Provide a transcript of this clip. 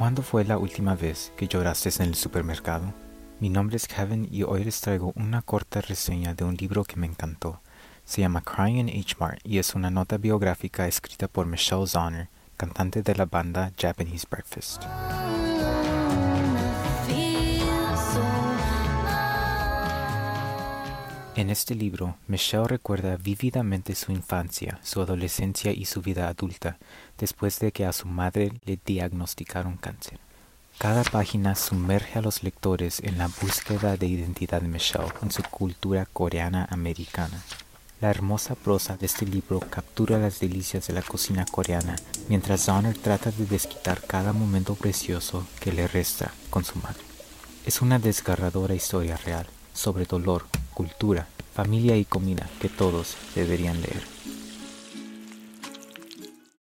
¿Cuándo fue la última vez que lloraste en el supermercado? Mi nombre es Kevin y hoy les traigo una corta reseña de un libro que me encantó. Se llama Crying in H Mart y es una nota biográfica escrita por Michelle Zauner, cantante de la banda Japanese Breakfast. En este libro, Michelle recuerda vívidamente su infancia, su adolescencia y su vida adulta, después de que a su madre le diagnosticaron cáncer. Cada página sumerge a los lectores en la búsqueda de identidad de Michelle en su cultura coreana americana. La hermosa prosa de este libro captura las delicias de la cocina coreana, mientras Donner trata de desquitar cada momento precioso que le resta con su madre. Es una desgarradora historia real sobre dolor, cultura, familia y comida que todos deberían leer.